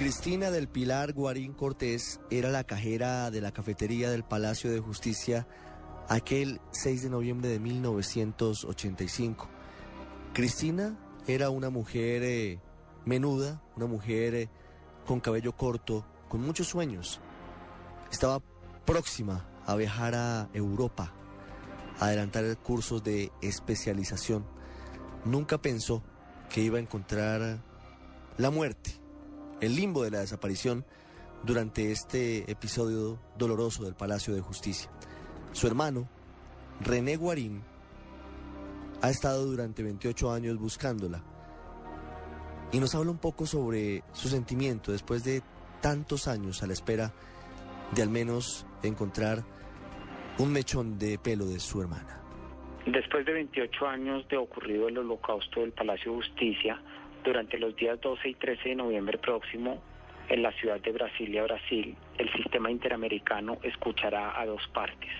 Cristina del Pilar Guarín Cortés era la cajera de la cafetería del Palacio de Justicia aquel 6 de noviembre de 1985. Cristina era una mujer eh, menuda, una mujer eh, con cabello corto, con muchos sueños. Estaba próxima a viajar a Europa, a adelantar cursos de especialización. Nunca pensó que iba a encontrar la muerte, el limbo de la desaparición durante este episodio doloroso del Palacio de Justicia. Su hermano, René Guarín, ha estado durante 28 años buscándola y nos habla un poco sobre su sentimiento después de tantos años a la espera de al menos encontrar un mechón de pelo de su hermana. Después de 28 años de ocurrido el holocausto del Palacio de Justicia, durante los días 12 y 13 de noviembre próximo, en la ciudad de Brasilia, Brasil, el sistema interamericano escuchará a dos partes.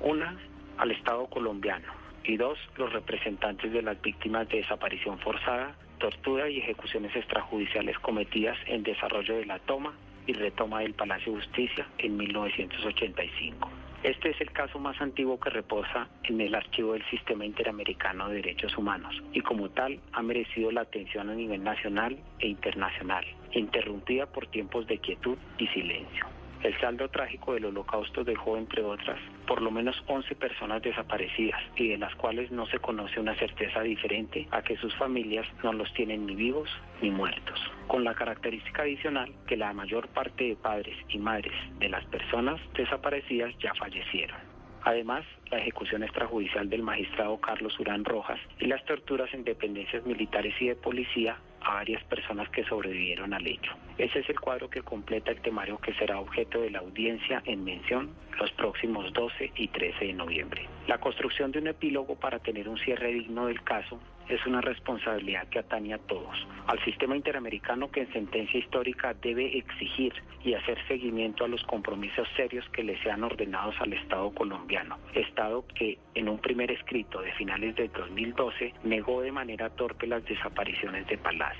Una, al Estado colombiano y dos, los representantes de las víctimas de desaparición forzada, tortura y ejecuciones extrajudiciales cometidas en desarrollo de la toma y retoma del Palacio de Justicia en 1985. Este es el caso más antiguo que reposa en el archivo del Sistema Interamericano de Derechos Humanos y como tal ha merecido la atención a nivel nacional e internacional, interrumpida por tiempos de quietud y silencio. El saldo trágico del holocausto dejó, entre otras, por lo menos 11 personas desaparecidas y de las cuales no se conoce una certeza diferente a que sus familias no los tienen ni vivos ni muertos, con la característica adicional que la mayor parte de padres y madres de las personas desaparecidas ya fallecieron. Además, la ejecución extrajudicial del magistrado Carlos Urán Rojas y las torturas en dependencias militares y de policía a varias personas que sobrevivieron al hecho. Ese es el cuadro que completa el temario que será objeto de la audiencia en mención los próximos 12 y 13 de noviembre. La construcción de un epílogo para tener un cierre digno del caso es una responsabilidad que atañe a todos. Al sistema interamericano que en sentencia histórica debe exigir y hacer seguimiento a los compromisos serios que le sean ordenados al Estado colombiano. Estado que en un primer escrito de finales de 2012 negó de manera torpe las desapariciones de Palacio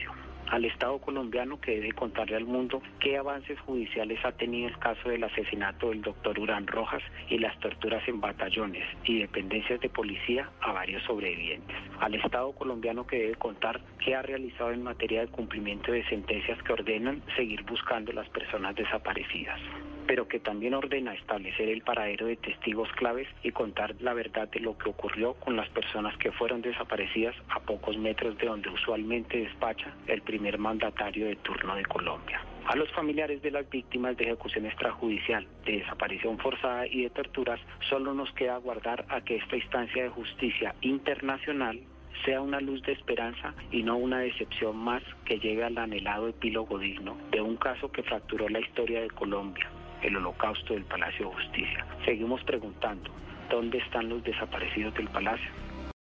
al Estado colombiano que debe contarle al mundo qué avances judiciales ha tenido el caso del asesinato del doctor Urán Rojas y las torturas en batallones y dependencias de policía a varios sobrevivientes. Al Estado colombiano que debe contar qué ha realizado en materia de cumplimiento de sentencias que ordenan seguir buscando las personas desaparecidas pero que también ordena establecer el paradero de testigos claves y contar la verdad de lo que ocurrió con las personas que fueron desaparecidas a pocos metros de donde usualmente despacha el primer mandatario de turno de Colombia. A los familiares de las víctimas de ejecución extrajudicial, de desaparición forzada y de torturas, solo nos queda aguardar a que esta instancia de justicia internacional sea una luz de esperanza y no una decepción más que llegue al anhelado epílogo digno de un caso que fracturó la historia de Colombia, el holocausto del Palacio de Justicia. Seguimos preguntando, ¿dónde están los desaparecidos del Palacio?